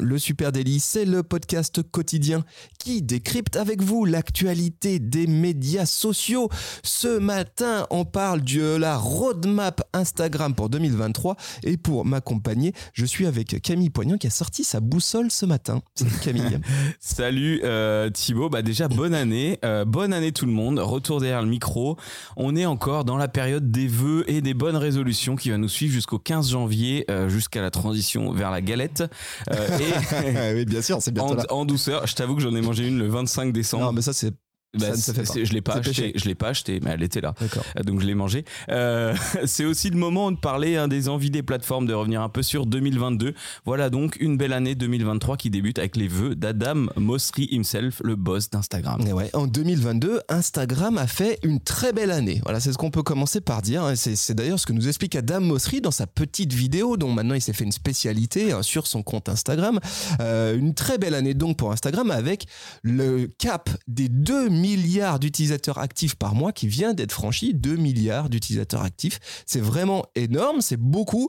Le Super Daily, c'est le podcast quotidien qui décrypte avec vous l'actualité des médias sociaux. Ce matin, on parle de la roadmap Instagram pour 2023 et pour m'accompagner, je suis avec Camille Poignant qui a sorti sa boussole ce matin. Salut Camille. Salut euh, Thibaut, bah déjà bonne année, euh, bonne année tout le monde, retour derrière le micro. On est encore dans la période des vœux et des bonnes résolutions qui va nous suivre jusqu'au 15 janvier, euh, jusqu'à la transition vers la galette. Et oui, bien sûr, c'est bientôt en, là. en douceur, je t'avoue que j'en ai mangé une le 25 décembre. Non, mais ça c'est Bah, ça ne se fait c'est- pas. Je l'ai pas acheté, je l'ai pas acheté, mais elle était là. Euh, Donc je l'ai mangé. Euh, c'est aussi le moment de parler hein, des envies des plateformes, de revenir un peu sur 2022. Voilà donc une belle année 2023 qui débute avec les vœux d'Adam Mosseri himself, le boss d'Instagram. Ouais, en 2022, Instagram a fait une très belle année. Voilà, c'est ce qu'on peut commencer par dire. hein. C'est c'est d'ailleurs ce que nous explique Adam Mosseri dans sa petite vidéo, dont maintenant il s'est fait une spécialité hein, sur son compte Instagram. Euh, une très belle année donc pour Instagram avec le cap des 2 milliards d'utilisateurs actifs par mois qui vient d'être franchi. 2 milliards d'utilisateurs actifs. C'est vraiment énorme, c'est beaucoup.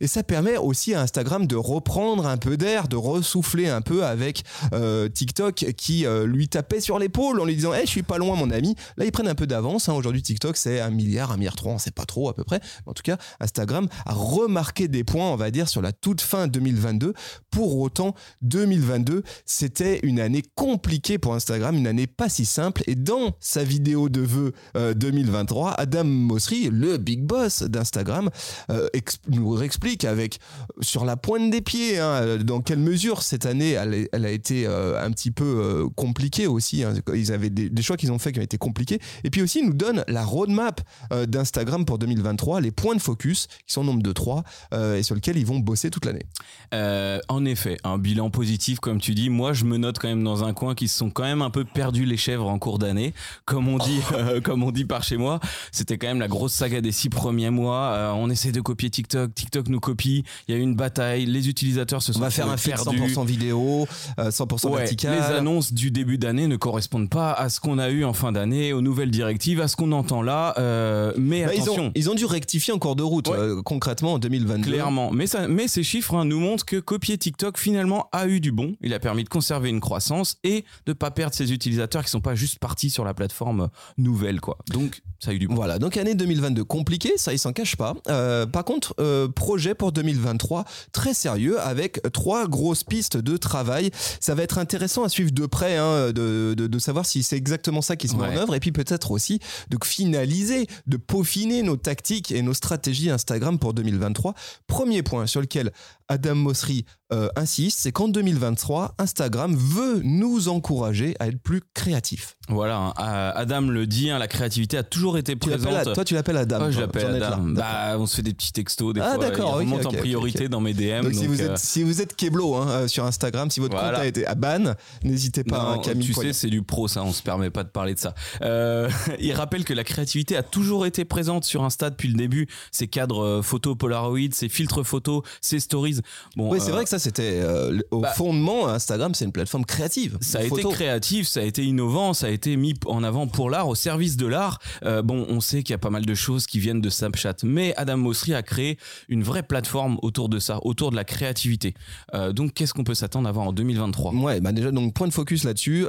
Et ça permet aussi à Instagram de reprendre un peu d'air, de ressouffler un peu avec euh, TikTok qui euh, lui tapait sur l'épaule en lui disant hey, je suis pas loin mon ami. Là ils prennent un peu d'avance. hein. Aujourd'hui TikTok c'est un milliard, un milliard trois, on sait pas trop à peu près. Mais en tout cas Instagram a remarqué des points on va dire sur la toute fin 2022. Pour autant 2022 c'était une année compliquée pour Instagram, une année pas si simple. Et dans sa vidéo de vœux euh, 2023, Adam Mosseri, le big boss d'Instagram, euh, nous explique avec sur la pointe des pieds hein, dans quelle mesure cette année elle, a été euh, un petit peu euh, compliquée aussi. hein. Ils avaient des, choix qu'ils ont fait qui ont été compliqués. Et puis aussi, il nous donne la roadmap euh, d'Instagram pour 2023, les points de focus qui sont au nombre de trois euh, et sur lesquels ils vont bosser toute l'année. Euh, en effet, un bilan positif, comme tu dis. Moi, je me note quand même dans un coin qui se sont quand même un peu perdus les chèvres en cours d'année, comme on dit, euh, comme on dit par chez moi. C'était quand même la grosse saga des six premiers mois. Euh, on essaie de copier TikTok, TikTok nous copie. Il y a eu une bataille. Les utilisateurs se sont On va faire un feed perdus. 100% vidéo, euh, 100% Ouais, vertical. les annonces du début d'année ne correspondent pas à ce qu'on a eu en fin d'année, aux nouvelles directives, à ce qu'on entend là. euh, mais Bah, ils, attention, ont, ils ont dû rectifier en cours de route, Ouais. euh, concrètement en 2022. Clairement, mais, ça, mais ces chiffres hein, nous montrent que copier TikTok finalement a eu du bon. Il a permis de conserver une croissance et de pas perdre ses utilisateurs qui sont pas juste partis sur la plateforme nouvelle, quoi. Donc ça a eu du bon. Voilà, donc année 2022 compliquée, ça il s'en cache pas. Euh, par contre, euh, projet pour 2023 très sérieux avec trois grosses pistes de travail. Ça va être intéressant à suivre de près, hein, de, de, de savoir si c'est exactement ça qui se met en œuvre et puis peut-être aussi de finaliser, de peaufiner nos tactiques et nos stratégies Instagram pour 2023. Premier point sur lequel Adam Mosseri euh, insiste, c'est qu'en 2023, Instagram veut nous encourager à être plus créatifs. Voilà, hein, Adam le dit, hein, la créativité a toujours été Tu présente. Toi, tu l'appelles Adam. Oh, je l'appelle. Adam. Bah, on se fait des petits textos des Ah, fois. d'accord, Il ok, remonte ok, en priorité dans mes DM. Donc, si, vous euh, êtes, si vous êtes Keblo hein, euh, sur Instagram, si votre Voilà. compte a été à ban, n'hésitez pas Non, à Camille tu sais, c'est du pro, ça. On se permet pas de parler de ça. Euh, il rappelle que la créativité a toujours été présente sur Insta depuis le début. Ces cadres photo Polaroid, ces filtres photos, ces stories. Bon, Oui, c'est vrai que ça, c'était euh, au bah, fondement, Instagram, c'est une plateforme créative. ça a été créatif, ça a été innovant, ça a été mis en avant pour l'art, au service de l'art. Euh, bon, on sait qu'il y a pas mal de choses qui viennent de Snapchat, mais Adam Mosseri a créé une vraie plateforme autour de ça, autour de la créativité. Euh, donc, qu'est-ce qu'on peut s'attendre à voir en 2023 Ouais, bah déjà, donc point de focus là-dessus.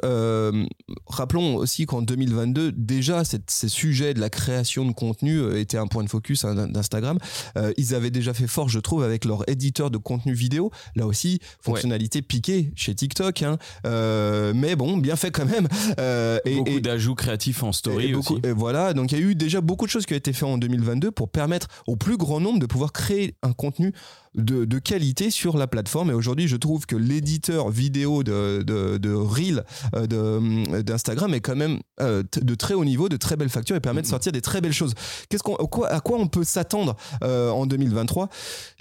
Rappelons aussi qu'en 2022, déjà, cette- ces sujets de la création de contenu étaient un point de focus hein, d'Instagram. Ils avaient déjà fait fort, je trouve, avec leur éditeur de contenu vidéo. Là aussi, fonctionnalité piquée chez TikTok. hein. Euh, mais bon, bien fait quand même. Euh, et, Beaucoup d'ajouts créatifs en story et beaucoup- aussi. et voilà, donc il y a eu déjà beaucoup de choses qui ont été faites en 2022 pour permettre au plus grand nombre de pouvoir créer un contenu de, de qualité sur la plateforme. Et aujourd'hui, je trouve que l'éditeur vidéo de, de, de Reel euh, de- d'Instagram est quand même euh, de très haut niveau, de très belles factures et permet de sortir des très belles choses. Qu'est-ce qu'on, à quoi, à quoi on peut s'attendre euh, en 2023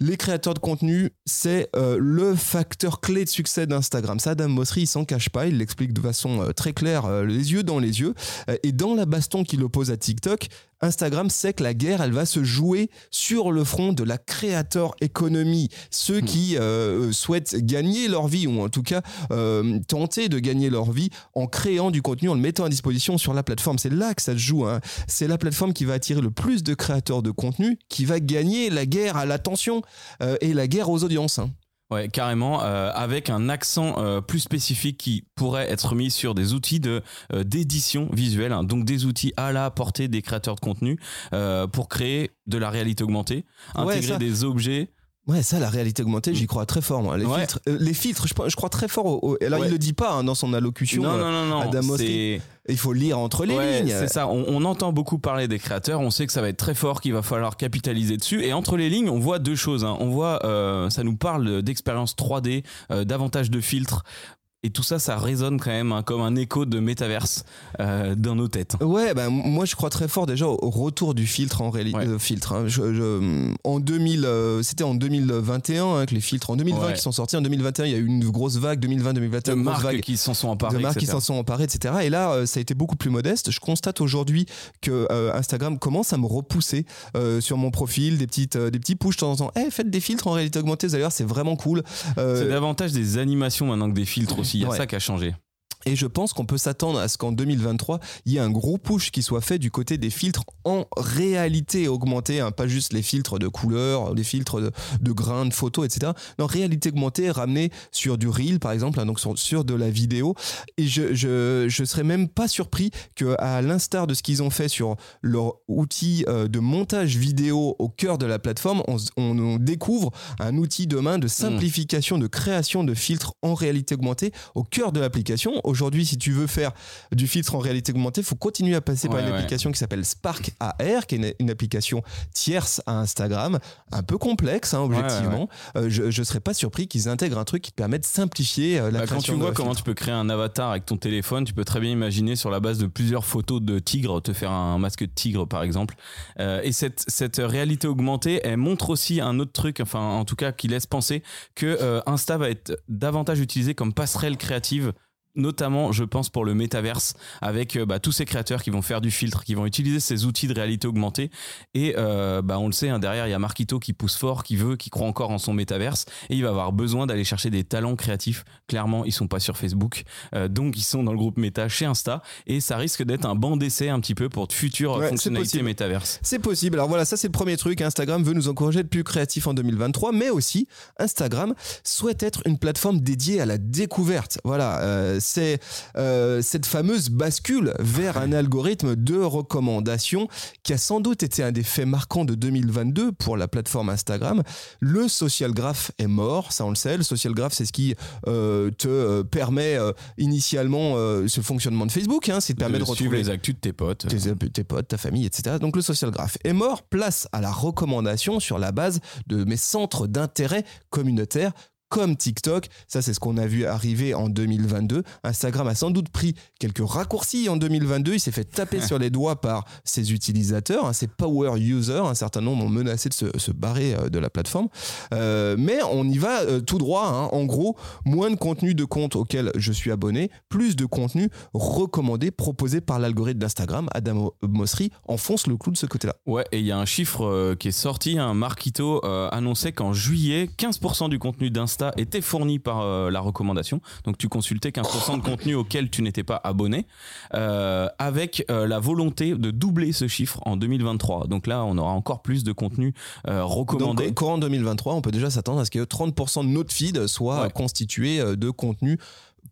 Les créateurs de contenu, c'est euh, le facteur clé de succès d'Instagram. Ça, Adam Mosseri, il s'en cache pas, il l'explique de façon euh, très claire, euh, les yeux dans les yeux. Euh, et dans la baston qu'il oppose à TikTok, Instagram sait que la guerre, elle va se jouer sur le front de la créateur économie. Ceux qui euh, souhaitent gagner leur vie, ou en tout cas euh, tenter de gagner leur vie en créant du contenu, en le mettant à disposition sur la plateforme. C'est là que ça se joue. hein. C'est la plateforme qui va attirer le plus de créateurs de contenu, qui va gagner la guerre à l'attention euh, et la guerre aux audiences. hein. Ouais, carrément, euh, avec un accent euh, plus spécifique qui pourrait être mis sur des outils de euh, d'édition visuelle, hein, donc des outils à la portée des créateurs de contenu pour créer de la réalité augmentée, intégrer des objets. Ouais, ça, la réalité augmentée, j'y crois très fort. moi. Les Ouais. filtres, euh, les filtres je, je crois très fort. au- au- alors, Ouais. il le dit pas hein, dans son allocution. non, euh, non, non, non, Adam Il faut lire entre les Ouais, lignes. C'est ça, on, on entend beaucoup parler des créateurs, on sait que ça va être très fort, qu'il va falloir capitaliser dessus. Et entre les lignes, on voit deux choses. hein. On voit, euh, ça nous parle d'expérience 3D, euh, davantage de filtres. Et tout ça, ça résonne quand même hein, comme un écho de métaverse euh, dans nos têtes. Ouais, bah, m- moi je crois très fort déjà au retour du filtre en réalité. Ouais. filtre. hein. Je- je- en 2000, euh, c'était en 2021 hein, que les filtres. En 2020 Ouais. qui sont sortis. En 2021, il y a eu une grosse vague. 2020-2021, De marques vague. qui s'en sont emparées. de marques qui etc. s'en sont emparées, etc. Et là, euh, ça a été beaucoup plus modeste. Je constate aujourd'hui que euh, Instagram commence à me repousser euh, sur mon profil, des petites, euh, des petits push de temps en temps. Eh, faites des filtres en réalité augmentée. D'ailleurs, c'est vraiment cool. Euh, C'est davantage des animations maintenant que des filtres aussi. Il y a Ouais. ça qui a changé. Et je pense qu'on peut s'attendre à ce qu'en 2023, il y ait un gros push qui soit fait du côté des filtres en réalité augmentée, hein, pas juste les filtres de couleurs, les filtres de, de grains, de photos, etc. Non, réalité augmentée ramenée sur du reel, par exemple, hein, donc sur, sur de la vidéo. Et je, je, je serais même pas surpris que, à l'instar de ce qu'ils ont fait sur leur outil euh, de montage vidéo au cœur de la plateforme, on, on- on découvre un outil demain de simplification, de création de filtres en réalité augmentée au cœur de l'application. Aujourd'hui, si tu veux faire du filtre en réalité augmentée, il faut continuer à passer par une ouais. application qui s'appelle Spark AR, qui est une, une application tierce à Instagram, un peu complexe, hein, objectivement. Euh, je ne serais pas surpris qu'ils intègrent un truc qui te permet de simplifier euh, la Bah, quand tu vois comment tu peux créer un avatar avec ton téléphone, tu peux très bien imaginer sur la base de plusieurs photos de tigres, te faire un masque de tigre par exemple. Euh, et cette, cette réalité augmentée, elle montre aussi un autre truc, enfin en tout cas qui laisse penser que Insta va être davantage utilisé comme passerelle créative notamment je pense pour le métaverse avec euh, bah, tous ces créateurs qui vont faire du filtre qui vont utiliser ces outils de réalité augmentée. Et euh, bah, on le sait hein, derrière il y a Marquito qui pousse fort qui veut qui croit encore en son métaverse. Et il va avoir besoin d'aller chercher des talents créatifs. Clairement ils sont pas sur Facebook. Euh, donc ils sont dans le groupe méta chez Insta. Et ça risque d'être un banc d'essai un petit peu pour de futures Ouais, fonctionnalités métaverse C'est possible. Alors voilà, ça c'est le premier truc. Instagram veut nous encourager à être plus créatifs en 2023, mais aussi Instagram souhaite être une plateforme dédiée à la découverte. Voilà, euh, c'est euh, cette fameuse bascule vers un algorithme de recommandation qui a sans doute été un des faits marquants de 2022 pour la plateforme Instagram. Le social graph est mort, ça on le sait. Le social graph, c'est ce qui euh, te euh, permet euh, initialement ce fonctionnement de Facebook, hein, c'est de permettre de, suivre retrouver les actus de tes potes tes, tes potes, ta famille, etc. Donc le social graph est mort, place à la recommandation sur la base de mes centres d'intérêt communautaires comme TikTok. Ça, c'est ce qu'on a vu arriver en 2022. Instagram a sans doute pris quelques raccourcis en 2022. Il s'est fait taper sur les doigts par ses utilisateurs, hein, ses power users. Un certain nombre ont menacé de se, se barrer euh, de la plateforme. Euh, mais on y va euh, tout droit. hein. En gros, moins de contenu de compte auquel je suis abonné, plus de contenu recommandé, proposé par l'algorithme d'Instagram. Adam Mosseri enfonce le clou de ce côté-là. Ouais, et il y a un chiffre euh, qui est sorti, un Marquito annonçait qu'en juillet, 15% du contenu était fourni par euh, la recommandation. Donc tu consultais 15% de contenu auquel tu n'étais pas abonné, euh, avec euh, la volonté de doubler ce chiffre en 2023. Donc là, on aura encore plus de contenu recommandé. Donc, courant 2023, on peut déjà s'attendre à ce que 30% de notre feed soit Ouais. constitué de contenu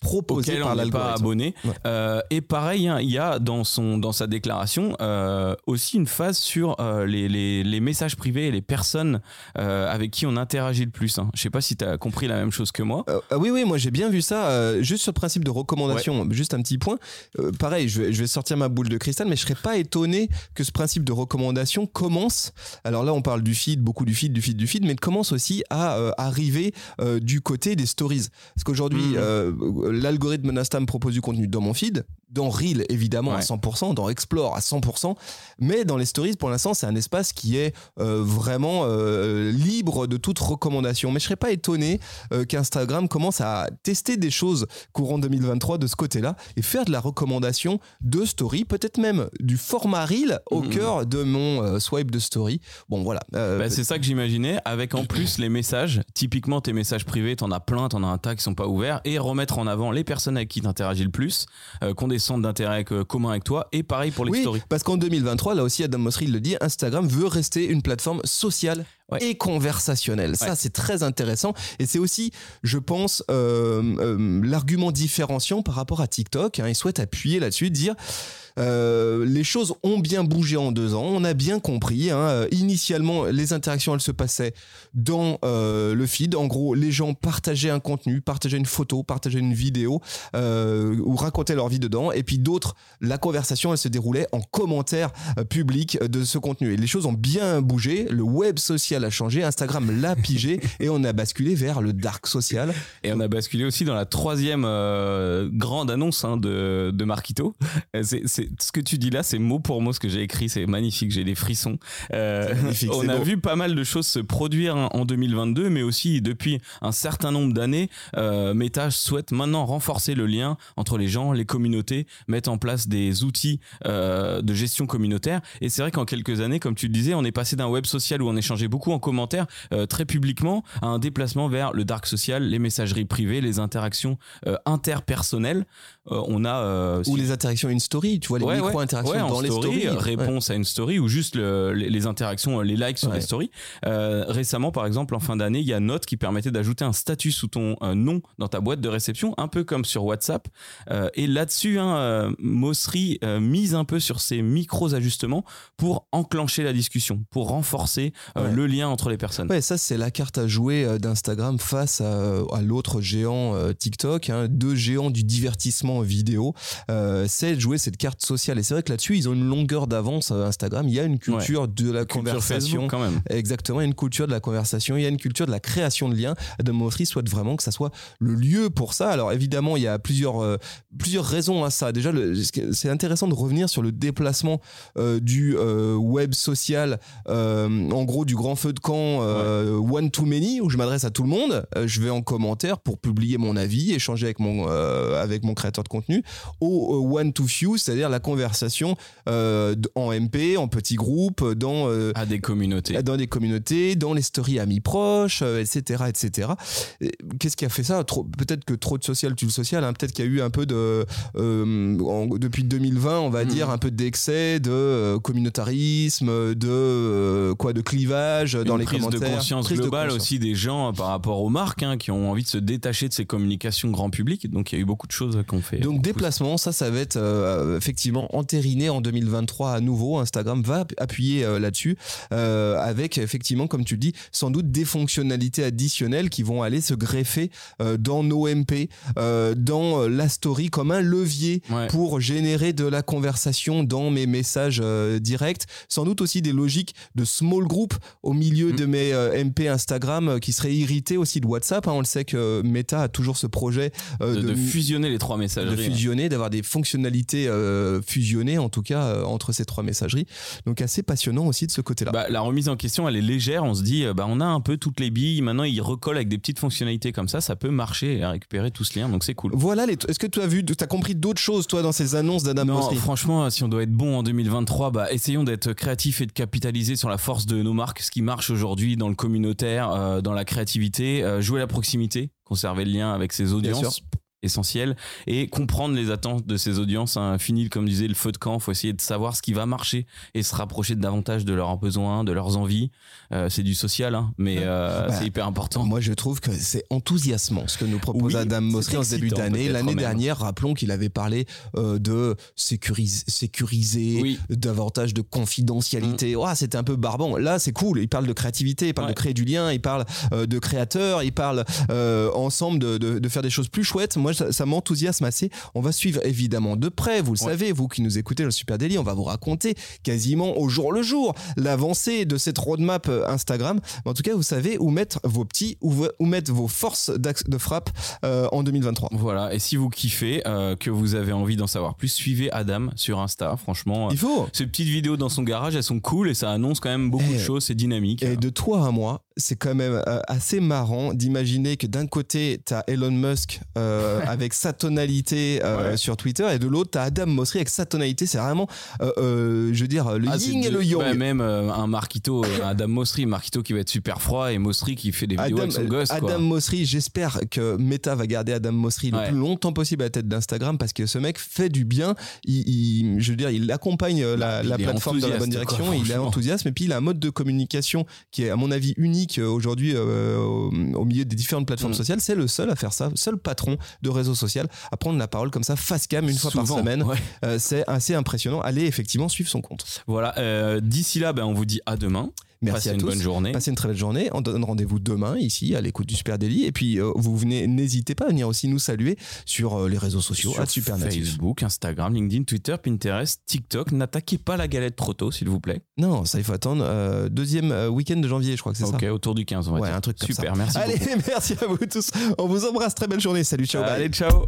proposé auquel par on n'est pas abonné. Ouais. Euh, et pareil, hein, il y a dans, son, dans sa déclaration euh, aussi une phase sur euh, les, les, les messages privés et les personnes avec qui on interagit le plus. hein. Je sais pas si tu as compris la même chose que moi. Ah oui, oui, moi j'ai bien vu ça. juste sur le principe de recommandation, juste un petit point. Pareil, je vais, je vais sortir ma boule de cristal, mais je serais pas étonné que ce principe de recommandation commence. Alors là, on parle du feed, beaucoup du feed, du feed, du feed, mais commence aussi à arriver du côté des stories. Parce qu'aujourd'hui, Mhm. L'algorithme d'Insta me propose du contenu dans mon feed, dans Reel évidemment à Ouais. 100%, dans Explore à 100%, mais dans les stories, pour l'instant, c'est un espace qui est euh, vraiment euh, libre de toute recommandation. Mais je serais pas étonné euh, qu'Instagram commence à tester des choses courant 2023 de ce côté-là et faire de la recommandation de story, peut-être même du format reel au Mhm. cœur de mon swipe de story. Bon voilà. Bah, c'est ça que j'imaginais, avec en plus les messages. Typiquement, tes messages privés, t'en as plein, t'en as un tas qui sont pas ouverts, et remettre en avant les personnes avec qui t'interagis le plus, euh, qui ont des centres d'intérêt euh, communs avec toi, et pareil pour les oui, stories. parce qu'en 2023, là aussi Adam Mosseri le dit, Instagram veut rester une plateforme sociale Ouais. et conversationnelle. Ça, Ouais. c'est très intéressant. Et c'est aussi, je pense, euh, euh, l'argument différenciant par rapport à TikTok. Hein. Ils souhaitent appuyer là-dessus, dire... euh, les choses ont bien bougé en deux ans, on a bien compris. hein. Euh, Initialement, les interactions, elles se passaient dans euh, le feed. En gros, les gens partageaient un contenu, partageaient une photo, partageaient une vidéo euh, ou racontaient leur vie dedans. Et puis d'autres, la conversation, elle se déroulait en commentaire public de ce contenu. Et les choses ont bien bougé. Le web social a changé, Instagram l'a pigé et on a basculé vers le dark social. Et on a basculé aussi dans la troisième grande annonce hein, de, de Marquito. C'est- ce que tu dis là, c'est mot pour mot ce que j'ai écrit, c'est magnifique, j'ai des frissons. Euh, on a beau. vu pas mal de choses se produire hein, en 2022, mais aussi depuis un certain nombre d'années, euh, Meta souhaite maintenant renforcer le lien entre les gens, les communautés, mettre en place des outils euh, de gestion communautaire. Et c'est vrai qu'en quelques années, comme tu le disais, on est passé d'un web social où on échangeait beaucoup en commentaire, euh, très publiquement, à un déplacement vers le dark social, les messageries privées, les interactions interpersonnelles. On a Ou si- les interactions in story, tu vois, les Ouais, micro-interactions Ouais, dans les story, stories. réponse à une story ou juste le- les, les interactions, les likes sur les stories. Euh, récemment, par exemple, en fin d'année, il y a Note qui permettait d'ajouter un statut sous ton euh, nom dans ta boîte de réception, un peu comme sur WhatsApp. Euh, et là-dessus, hein, mise un peu sur ces micros ajustements pour enclencher la discussion, pour renforcer le lien entre les personnes. Ouais, ça c'est la carte à jouer d'Instagram face à, à l'autre géant TikTok, hein, deux géants du divertissement vidéo. C'est de jouer cette carte sociale. Et c'est vrai que là-dessus, ils ont une longueur d'avance euh, Instagram. Il y a une culture de la Culture conversation. Facebook, quand même. Exactement, il y a une culture de la conversation, il y a une culture de la création de liens. Adam Mosseri souhaite vraiment que ça soit le lieu pour ça. Alors évidemment, il y a plusieurs, euh, plusieurs raisons à ça. Déjà, c'est intéressant de revenir sur le déplacement euh, du euh, web social, en gros du grand feu de camp one to many, où je m'adresse à tout le monde. Je vais en commentaire pour publier mon avis, échanger avec mon, avec mon créateur de contenu, au one to few, c'est-à-dire la conversation euh, en MP, en petits groupes, dans euh, À des communautés. dans des communautés, dans les stories amis proches, euh, etc., etc. Et Qu'est-ce qui a fait ça? Peut-être que trop de social tue le social. hein. Peut-être qu'il y a eu un peu de euh, en- depuis 2020, on va Mhm. dire un peu d'excès de euh, communautarisme, de euh, quoi, de clivage dans une les prise commentaires. de conscience Prise de globale conscience. aussi des gens euh, par rapport aux marques hein, qui ont envie de se détacher de ces communications grand public. Donc il y a eu beaucoup de choses qu'on fait. Donc déplacement, ça, ça va être euh, effectivement entériné en 2023 à nouveau. Instagram va appuyer euh, là-dessus euh, avec effectivement, comme tu le dis, sans doute des fonctionnalités additionnelles qui vont aller se greffer euh, dans nos MP, dans la story comme un levier Ouais. pour générer de la conversation dans mes messages directs. Sans doute aussi des logiques de small group au milieu Mm. de mes MP Instagram qui seraient irrités aussi de WhatsApp. hein. On le sait que Meta a toujours ce projet de, de fusionner les trois de messageries. fusionner, d'avoir des fonctionnalités euh, fusionnées en tout cas euh, entre ces trois messageries. Donc assez passionnant aussi de ce côté-là. Bah, la remise en question, elle est légère. On se dit, euh, bah, on a un peu toutes les billes. Maintenant, ils recollent avec des petites fonctionnalités comme ça. Ça peut marcher et récupérer tout ce lien. Donc, c'est cool. voilà, les- est-ce que tu as vu, tu as compris d'autres choses toi dans ces annonces d'Adam Non, franchement, si on doit être bon en 2023, bah, essayons d'être créatifs et de capitaliser sur la force de nos marques, ce qui marche aujourd'hui dans le communautaire, euh, dans la créativité, euh, jouer la proximité, conserver le lien avec ses audiences. Essentiel et comprendre les attentes de ces audiences hein. fini comme disait le feu de camp faut essayer de savoir ce qui va marcher et se rapprocher davantage de leurs besoins de leurs envies euh, c'est du social hein, mais euh, Bah, c'est hyper important Moi, je trouve que c'est enthousiasmant ce que nous propose Oui, Adam Mosseri en début d'année. L'année dernière, rappelons qu'il avait parlé euh, de sécuris- sécuriser, Oui. davantage de confidentialité. Ouah, C'était un peu barbant. Là, c'est cool. Il parle de créativité, il parle Ouais. de créer du lien, il parle de créateurs, il parle ensemble de, de- de faire des choses plus chouettes. Moi, ça, ça m'enthousiasme assez. On va suivre évidemment de près. Vous le Ouais. savez, vous qui nous écoutez le Super Daily, on va vous raconter quasiment au jour le jour l'avancée de cette roadmap euh, Instagram. Mais en tout cas, vous savez où mettre vos petits, où, mettre vos forces d'axe- de frappe euh, en 2023. voilà et si vous kiffez euh, que vous avez envie d'en savoir plus suivez Adam sur Insta franchement Il faut. ces petites vidéos dans son garage elles sont cool et ça annonce quand même beaucoup Eh, de choses c'est dynamique Et de toi à moi, c'est quand même euh, assez marrant d'imaginer que d'un côté, t'as Elon Musk euh, avec sa tonalité euh, Ouais. sur Twitter et de l'autre, t'as Adam Mosseri avec sa tonalité. C'est vraiment, euh, je veux dire, le Ah, yin et le yang. bah, même un Marquito, Adam Mosseri, Marquito qui va être super froid et Mosseri qui fait des vidéos Adam, avec son gosse. Adam Mosseri, j'espère que Meta va garder Adam Mosseri le Ouais. plus longtemps possible à la tête d'Instagram parce que ce mec fait du bien. Il, il- je veux dire, il accompagne la, Bah, la plateforme dans la bonne direction. quoi, il franchement. enthousiasme et puis il a un mode de communication qui est, à mon avis, unique euh, aujourd'hui euh, au, au milieu des différentes plateformes Mm. sociales. C'est le seul à faire ça, seul patron de réseau social à prendre la parole comme ça, face cam, une fois par semaine. ouais. Euh, c'est assez impressionnant. Allez effectivement suivre son compte. Voilà, euh, d'ici là, ben, on vous dit à demain. Merci Passez à une tous. bonne journée. Passez une très belle journée. On donne rendez-vous demain ici à l'écoute du Super Daily. Et puis euh, vous venez, n'hésitez pas à venir aussi nous saluer sur euh, les réseaux sociaux Sur à. Facebook, Instagram, LinkedIn, Twitter, Pinterest, TikTok. N'attaquez pas la galette trop tôt, s'il vous plaît. Non, ça il faut attendre euh, deuxième week-end de janvier, je crois que c'est Ok, ça. autour du 15, on va Ouais, dire. un truc comme Super, ça. merci Allez, beaucoup. merci à vous tous. On vous embrasse. Très belle journée. Salut, ciao. bye. Allez, ciao